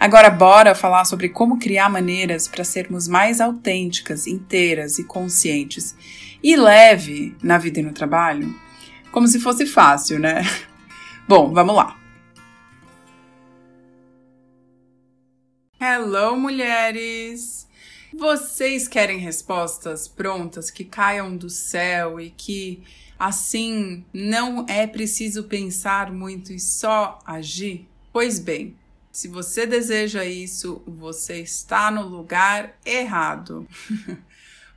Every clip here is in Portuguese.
Agora, bora falar sobre como criar maneiras para sermos mais autênticas, inteiras e conscientes e leve na vida e no trabalho? Como se fosse fácil, né? Bom, vamos lá. Hello, mulheres! Vocês querem respostas prontas que caiam do céu e que assim não é preciso pensar muito e só agir? Pois bem, se você deseja isso, você está no lugar errado.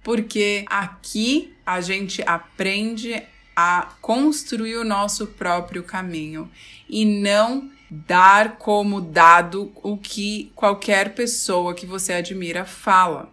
Porque aqui a gente aprende a construir o nosso próprio caminho e não dar como dado o que qualquer pessoa que você admira fala.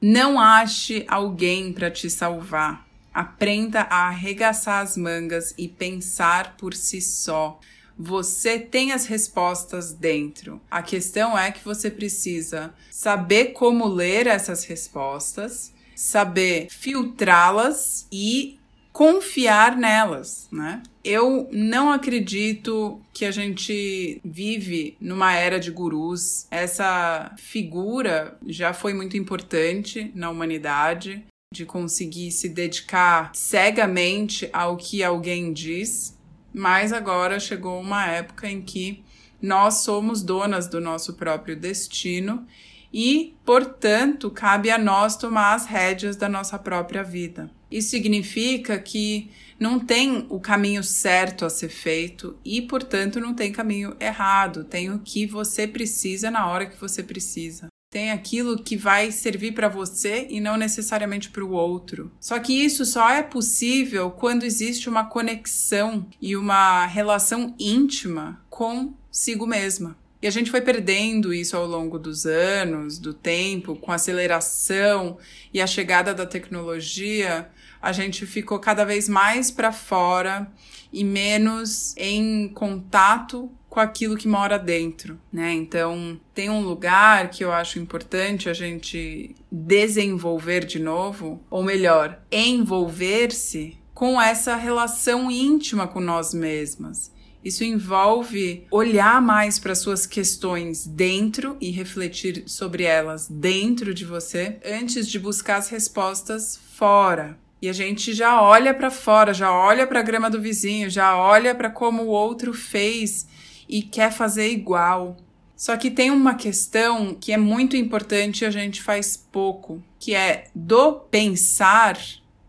Não ache alguém para te salvar. Aprenda a arregaçar as mangas e pensar por si só. Você tem as respostas dentro. A questão é que você precisa saber como ler essas respostas, saber filtrá-las e confiar nelas, né? Eu não acredito que a gente vive numa era de gurus. Essa figura já foi muito importante na humanidade de conseguir se dedicar cegamente ao que alguém diz mas agora chegou uma época em que nós somos donas do nosso próprio destino e, portanto, cabe a nós tomar as rédeas da nossa própria vida. Isso significa que não tem o caminho certo a ser feito e, portanto, não tem caminho errado. Tem o que você precisa na hora que você precisa. Tem aquilo que vai servir para você e não necessariamente para o outro. Só que isso só é possível quando existe uma conexão e uma relação íntima consigo mesma. E a gente foi perdendo isso ao longo dos anos, do tempo, com a aceleração e a chegada da tecnologia, a gente ficou cada vez mais para fora e menos em contato com aquilo que mora dentro, né? Então, tem um lugar que eu acho importante a gente desenvolver de novo, ou melhor, envolver-se com essa relação íntima com nós mesmas. Isso envolve olhar mais para suas questões dentro e refletir sobre elas dentro de você antes de buscar as respostas fora. E a gente já olha para fora, já olha para a grama do vizinho, já olha para como o outro fez e quer fazer igual. Só que tem uma questão que é muito importante e a gente faz pouco, que é do pensar,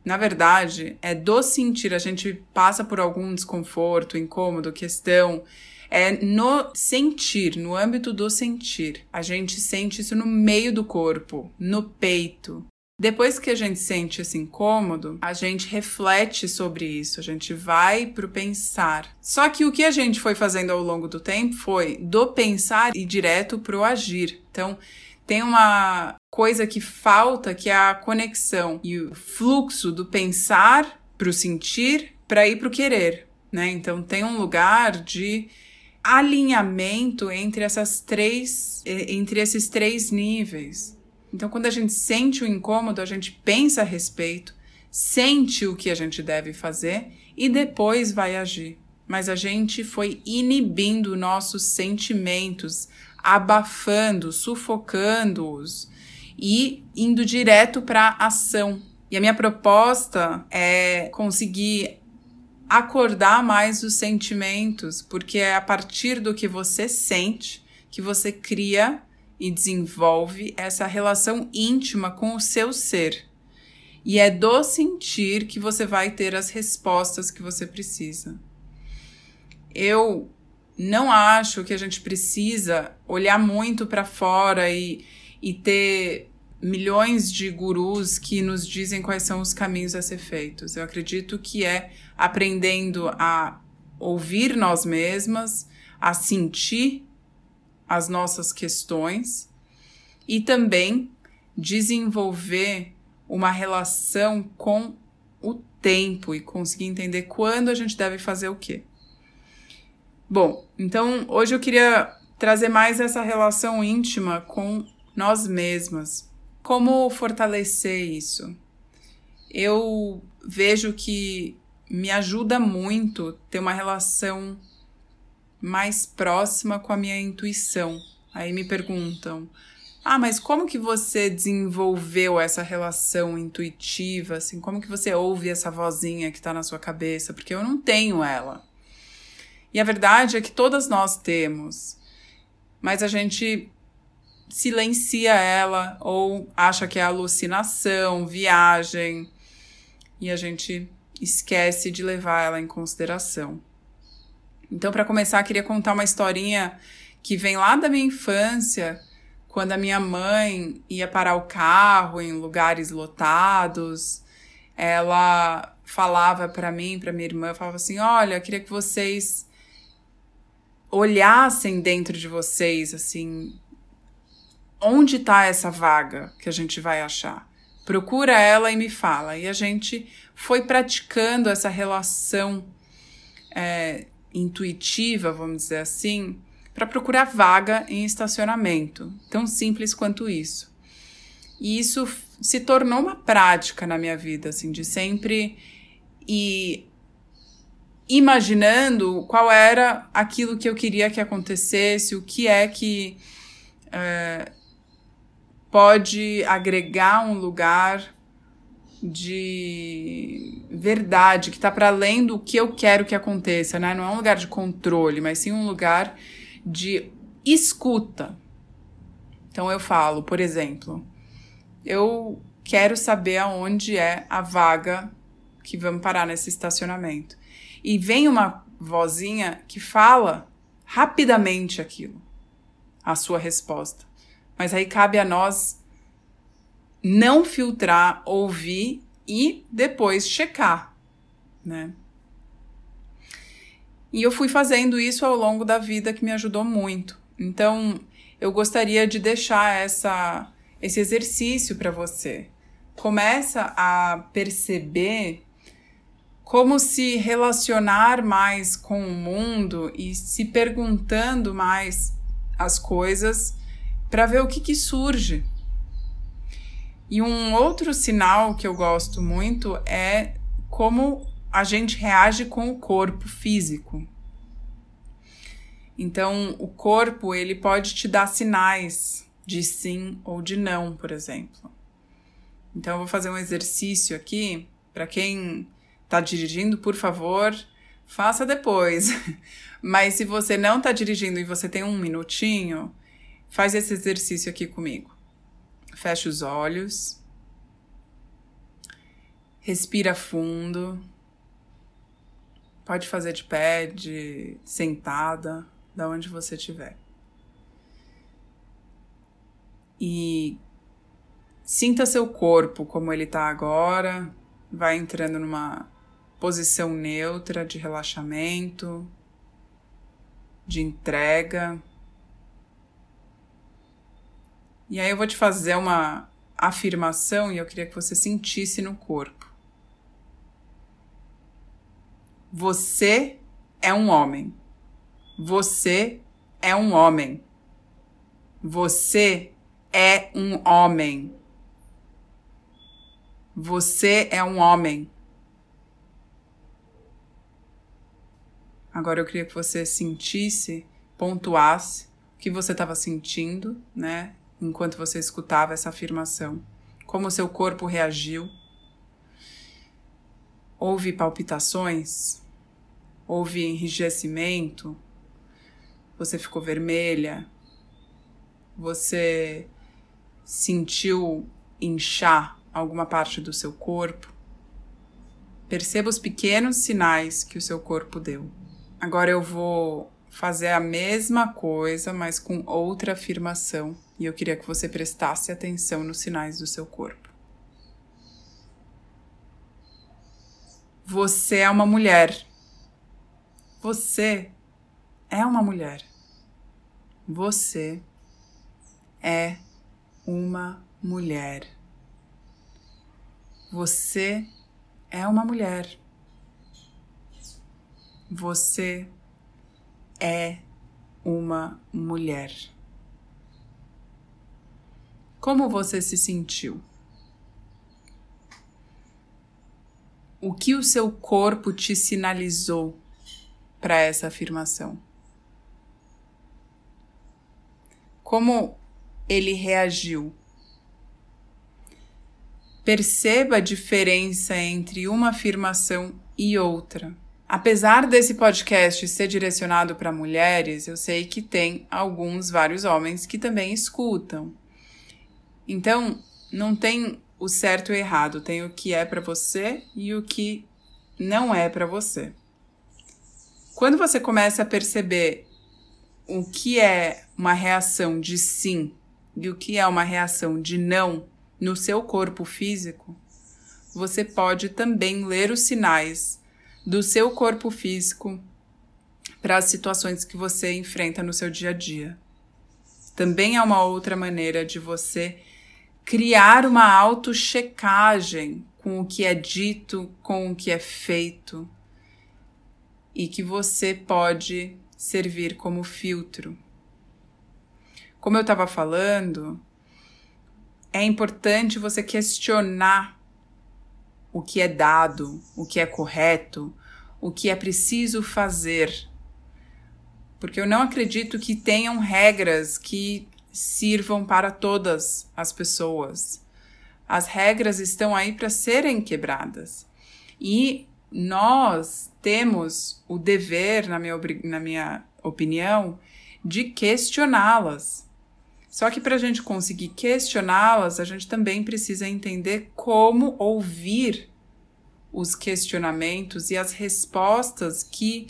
na verdade, é do sentir. A gente passa por algum desconforto, incômodo, questão. É no sentir, no âmbito do sentir. A gente sente isso no meio do corpo, no peito. Depois que a gente sente esse incômodo, a gente reflete sobre isso, a gente vai pro pensar. Só que o que a gente foi fazendo ao longo do tempo foi do pensar e direto pro agir. Então, tem uma coisa que falta que é a conexão e o fluxo do pensar pro sentir para ir pro querer, né? Então, tem um lugar de alinhamento entre essas três entre esses três níveis. Então, quando a gente sente o incômodo, a gente pensa a respeito, sente o que a gente deve fazer e depois vai agir. Mas a gente foi inibindo nossos sentimentos, abafando, sufocando-os e indo direto para ação. E a minha proposta é conseguir acordar mais os sentimentos, porque é a partir do que você sente que você cria e desenvolve essa relação íntima com o seu ser. E é do sentir que você vai ter as respostas que você precisa. Eu não acho que a gente precisa olhar muito para fora e, e ter milhões de gurus que nos dizem quais são os caminhos a ser feitos. Eu acredito que é aprendendo a ouvir nós mesmas, a sentir as nossas questões e também desenvolver uma relação com o tempo e conseguir entender quando a gente deve fazer o quê. Bom, então hoje eu queria trazer mais essa relação íntima com nós mesmas. Como fortalecer isso? Eu vejo que me ajuda muito ter uma relação mais próxima com a minha intuição. Aí me perguntam: "Ah, mas como que você desenvolveu essa relação intuitiva assim? Como que você ouve essa vozinha que está na sua cabeça? Porque eu não tenho ela. E a verdade é que todas nós temos, mas a gente silencia ela ou acha que é alucinação, viagem, e a gente esquece de levar ela em consideração. Então, para começar, queria contar uma historinha que vem lá da minha infância, quando a minha mãe ia parar o carro em lugares lotados, ela falava para mim, para minha irmã, falava assim: "Olha, queria que vocês olhassem dentro de vocês, assim, onde está essa vaga que a gente vai achar? Procura ela e me fala. E a gente foi praticando essa relação é, intuitiva, vamos dizer assim, para procurar vaga em estacionamento. Tão simples quanto isso. E isso se tornou uma prática na minha vida, assim, de sempre ir imaginando qual era aquilo que eu queria que acontecesse, o que é que é, pode agregar um lugar de verdade que está para além do que eu quero que aconteça, né? Não é um lugar de controle, mas sim um lugar de escuta. Então eu falo, por exemplo, eu quero saber aonde é a vaga que vamos parar nesse estacionamento e vem uma vozinha que fala rapidamente aquilo, a sua resposta. Mas aí cabe a nós não filtrar, ouvir e depois checar, né? E eu fui fazendo isso ao longo da vida que me ajudou muito. Então, eu gostaria de deixar essa esse exercício para você. Começa a perceber como se relacionar mais com o mundo e se perguntando mais as coisas para ver o que, que surge. E um outro sinal que eu gosto muito é como a gente reage com o corpo físico. Então, o corpo ele pode te dar sinais de sim ou de não, por exemplo. Então, eu vou fazer um exercício aqui para quem está dirigindo, por favor, faça depois. Mas se você não está dirigindo e você tem um minutinho, faz esse exercício aqui comigo. Fecha os olhos. Respira fundo. Pode fazer de pé, de sentada, da onde você estiver. E sinta seu corpo como ele está agora. Vai entrando numa posição neutra de relaxamento, de entrega. E aí eu vou te fazer uma afirmação e eu queria que você sentisse no corpo. Você é um homem. Você é um homem. Você é um homem. Você é um homem. Agora eu queria que você sentisse, pontuasse o que você estava sentindo, né? Enquanto você escutava essa afirmação. Como seu corpo reagiu. Houve palpitações? Houve enrijecimento? Você ficou vermelha? Você sentiu inchar alguma parte do seu corpo, perceba os pequenos sinais que o seu corpo deu. Agora eu vou fazer a mesma coisa, mas com outra afirmação, e eu queria que você prestasse atenção nos sinais do seu corpo. Você é uma mulher. Você é uma mulher. Você é uma mulher. Você é uma mulher. Você é uma mulher. Como você se sentiu? o que o seu corpo te sinalizou para essa afirmação? Como ele reagiu? Perceba a diferença entre uma afirmação e outra. Apesar desse podcast ser direcionado para mulheres, eu sei que tem alguns, vários homens que também escutam. Então, não tem o certo e o errado, tem o que é para você e o que não é para você. Quando você começa a perceber o que é uma reação de sim e o que é uma reação de não no seu corpo físico, você pode também ler os sinais do seu corpo físico para as situações que você enfrenta no seu dia a dia. Também é uma outra maneira de você criar uma auto-checagem com o que é dito, com o que é feito, e que você pode servir como filtro. Como eu estava falando, é importante você questionar o que é dado, o que é correto, o que é preciso fazer. Porque eu não acredito que tenham regras que sirvam para todas as pessoas. As regras estão aí para serem quebradas. E nós temos o dever, na minha, na minha opinião, de questioná-las. Só que para a gente conseguir questioná-las, a gente também precisa entender como ouvir os questionamentos e as respostas que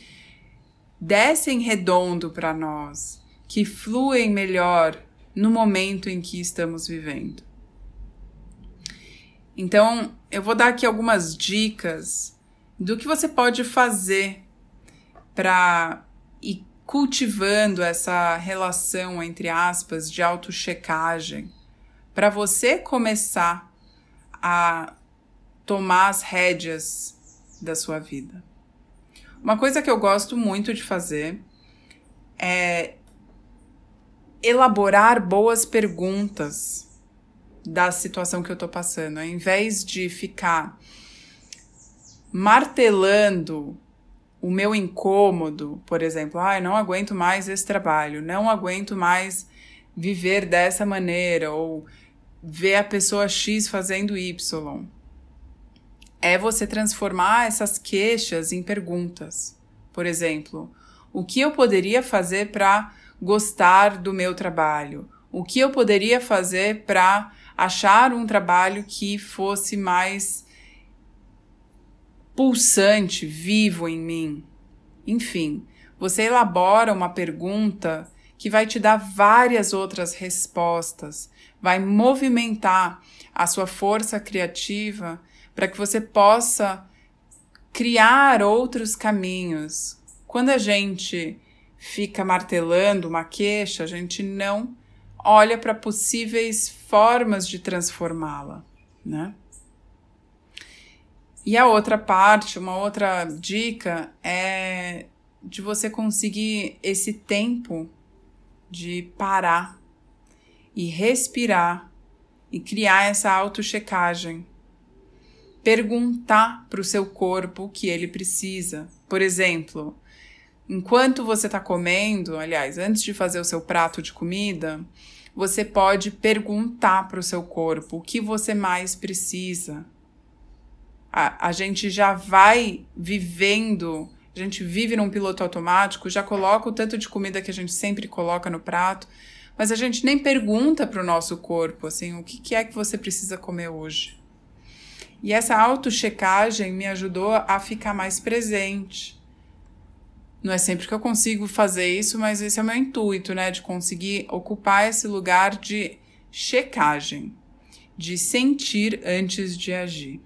descem redondo para nós, que fluem melhor no momento em que estamos vivendo. Então, eu vou dar aqui algumas dicas do que você pode fazer para ir cultivando essa relação, entre aspas, de autochecagem, para você começar a tomar as rédeas da sua vida. Uma coisa que eu gosto muito de fazer é elaborar boas perguntas da situação que eu tô passando, ao invés de ficar martelando o meu incômodo, por exemplo, ah, não aguento mais esse trabalho, não aguento mais viver dessa maneira ou ver a pessoa X fazendo Y. É você transformar essas queixas em perguntas. Por exemplo, o que eu poderia fazer para gostar do meu trabalho? O que eu poderia fazer para achar um trabalho que fosse mais pulsante, vivo em mim? Enfim, você elabora uma pergunta que vai te dar várias outras respostas, vai movimentar a sua força criativa para que você possa criar outros caminhos. Quando a gente fica martelando uma queixa, a gente não olha para possíveis formas de transformá-la, né? E a outra parte, uma outra dica é de você conseguir esse tempo de parar e respirar e criar essa auto-checagem. Perguntar para o seu corpo o que ele precisa. Por exemplo, enquanto você está comendo, aliás, antes de fazer o seu prato de comida, você pode perguntar para o seu corpo o que você mais precisa. A, a gente já vai vivendo, a gente vive num piloto automático, já coloca o tanto de comida que a gente sempre coloca no prato, mas a gente nem pergunta para o nosso corpo assim, o que, que é que você precisa comer hoje? E essa auto-checagem me ajudou a ficar mais presente. Não é sempre que eu consigo fazer isso, mas esse é o meu intuito, né? De conseguir ocupar esse lugar de checagem, de sentir antes de agir.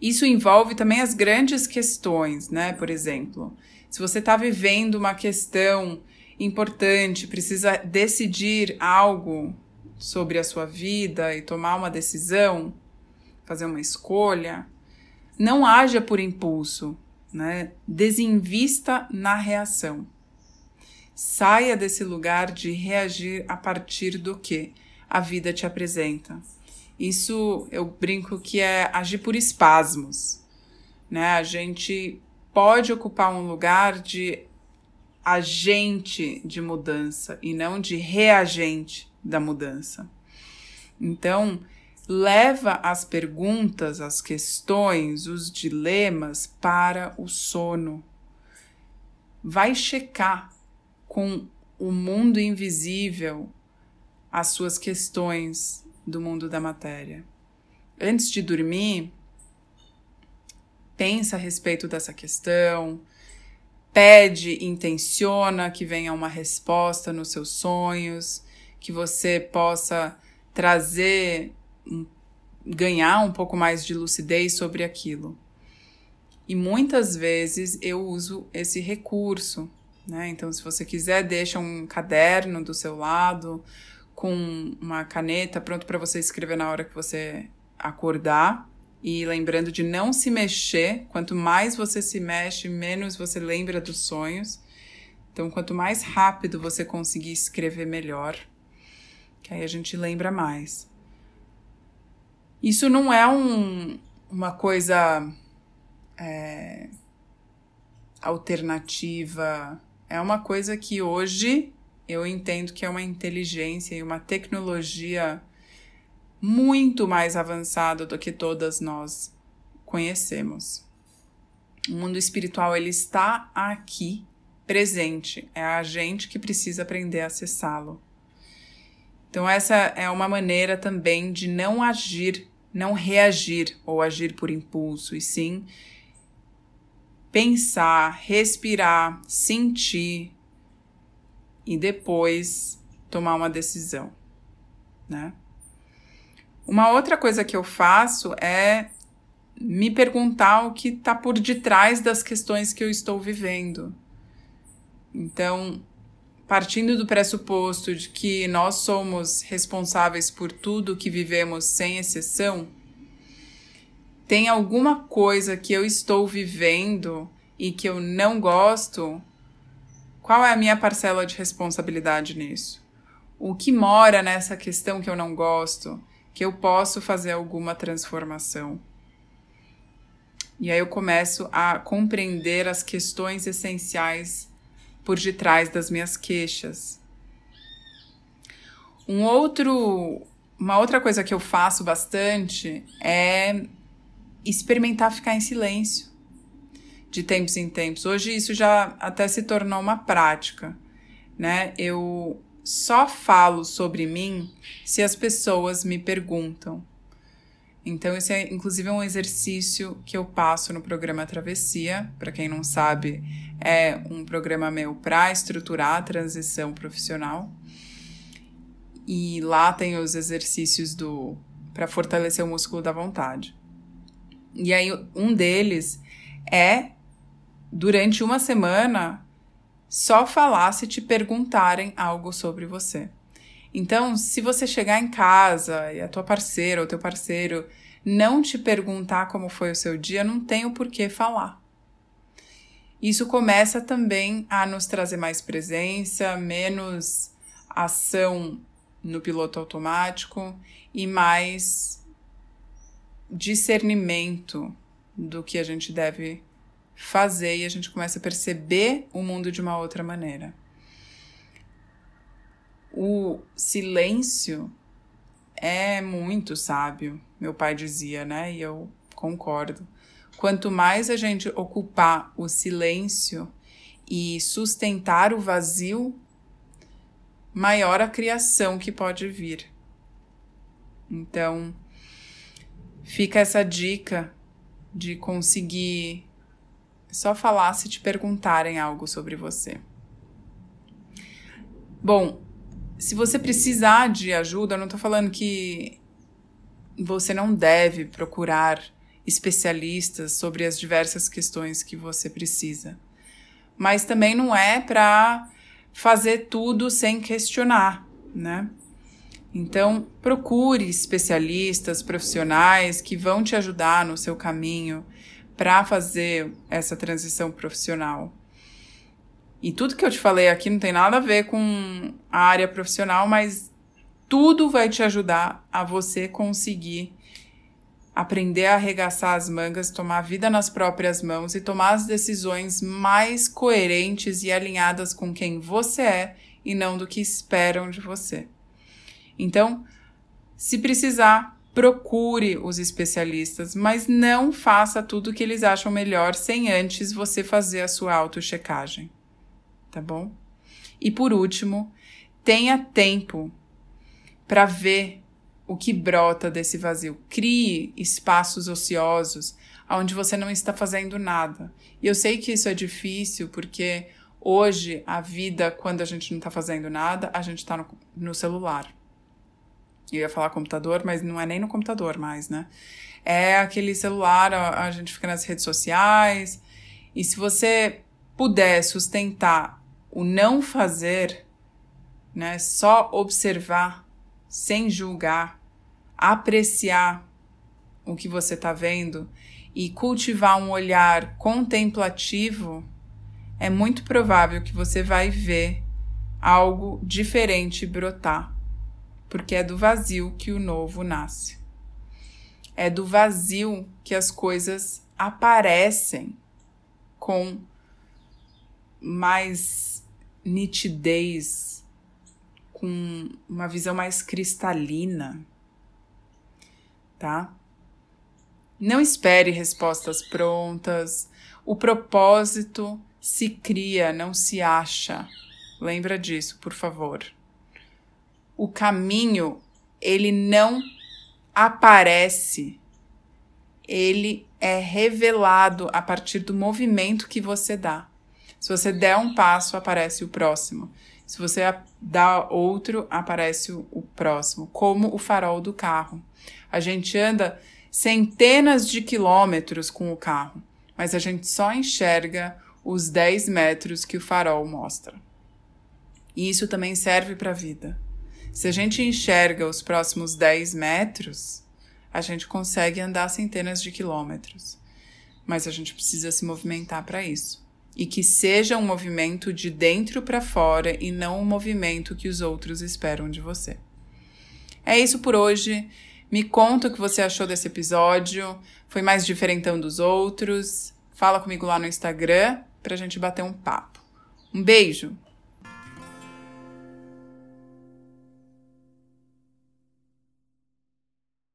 Isso envolve também as grandes questões, né? Por exemplo, se você está vivendo uma questão importante, precisa decidir algo sobre a sua vida e tomar uma decisão, fazer uma escolha, não haja por impulso, né? Desinvista na reação. Saia desse lugar de reagir a partir do que a vida te apresenta. Isso eu brinco que é agir por espasmos, né? A gente pode ocupar um lugar de agente de mudança e não de reagente da mudança. Então, leva as perguntas, as questões, os dilemas para o sono. Vai checar com o mundo invisível as suas questões do mundo da matéria. Antes de dormir, pensa a respeito dessa questão, pede, intenciona que venha uma resposta nos seus sonhos, que você possa trazer, ganhar um pouco mais de lucidez sobre aquilo. E muitas vezes eu uso esse recurso, né? Então, se você quiser, deixa um caderno do seu lado com uma caneta pronto para você escrever na hora que você acordar e lembrando de não se mexer. Quanto mais você se mexe, menos você lembra dos sonhos. Então, quanto mais rápido você conseguir escrever, melhor. Que aí a gente lembra mais. Isso não é um, uma coisa é, alternativa. É uma coisa que hoje eu entendo que é uma inteligência e uma tecnologia muito mais avançado do que todas nós conhecemos. O mundo espiritual ele está aqui, presente. É a gente que precisa aprender a acessá-lo. Então essa é uma maneira também de não agir, não reagir ou agir por impulso, e sim pensar, respirar, sentir e depois tomar uma decisão, né? Uma outra coisa que eu faço é me perguntar o que está por detrás das questões que eu estou vivendo. Então, partindo do pressuposto de que nós somos responsáveis por tudo que vivemos sem exceção, tem alguma coisa que eu estou vivendo e que eu não gosto? Qual é a minha parcela de responsabilidade nisso? O que mora nessa questão que eu não gosto? que eu posso fazer alguma transformação. E aí eu começo a compreender as questões essenciais por detrás das minhas queixas. Um outro, uma outra coisa que eu faço bastante é experimentar ficar em silêncio de tempos em tempos. Hoje isso já até se tornou uma prática, né? Eu só falo sobre mim se as pessoas me perguntam. Então, esse é inclusive um exercício que eu passo no programa Travessia. Para quem não sabe, é um programa meu para estruturar a transição profissional. E lá tem os exercícios do para fortalecer o músculo da vontade. E aí, um deles é durante uma semana só falar se te perguntarem algo sobre você. Então, se você chegar em casa e a tua parceira ou teu parceiro não te perguntar como foi o seu dia, não tem o porquê falar. Isso começa também a nos trazer mais presença, menos ação no piloto automático e mais discernimento do que a gente deve fazer e a gente começa a perceber o mundo de uma outra maneira. O silêncio é muito sábio, meu pai dizia, né? E eu concordo. Quanto mais a gente ocupar o silêncio e sustentar o vazio, maior a criação que pode vir. Então, fica essa dica de conseguir só falar se te perguntarem algo sobre você. Bom, se você precisar de ajuda, eu não tô falando que você não deve procurar especialistas sobre as diversas questões que você precisa. Mas também não é para fazer tudo sem questionar, né? Então, procure especialistas, profissionais que vão te ajudar no seu caminho para fazer essa transição profissional. E tudo que eu te falei aqui não tem nada a ver com a área profissional, mas tudo vai te ajudar a você conseguir aprender a arregaçar as mangas, tomar a vida nas próprias mãos e tomar as decisões mais coerentes e alinhadas com quem você é e não do que esperam de você. Então, se precisar, procure os especialistas, mas não faça tudo o que eles acham melhor sem antes você fazer a sua auto-checagem tá bom? E por último, tenha tempo para ver o que brota desse vazio. Crie espaços ociosos onde você não está fazendo nada. E eu sei que isso é difícil porque hoje a vida, quando a gente não está fazendo nada, a gente está no, no, celular. Eu ia falar computador, mas não é nem no computador mais, né? É aquele celular, a, a gente fica nas redes sociais. E se você puder sustentar o não fazer, né, só observar, sem julgar, apreciar o que você está vendo e cultivar um olhar contemplativo, é muito provável que você vai ver algo diferente brotar, porque é do vazio que o novo nasce. É do vazio que as coisas aparecem com mais nitidez, com uma visão mais cristalina, tá? Não espere respostas prontas. O propósito se cria, não se acha. Lembra disso, por favor. O caminho, ele não aparece. Ele é revelado a partir do movimento que você dá. Se você der um passo, aparece o próximo. Se você dá outro, aparece o próximo, como o farol do carro. A gente anda centenas de quilômetros com o carro, mas a gente só enxerga os 10 metros que o farol mostra. E isso também serve para a vida. Se a gente enxerga os próximos 10 metros, a gente consegue andar centenas de quilômetros. Mas a gente precisa se movimentar para isso e que seja um movimento de dentro para fora e não um movimento que os outros esperam de você. É isso por hoje. Me conta o que você achou desse episódio. Foi mais diferentão dos outros? Fala comigo lá no Instagram pra gente bater um papo. Um beijo!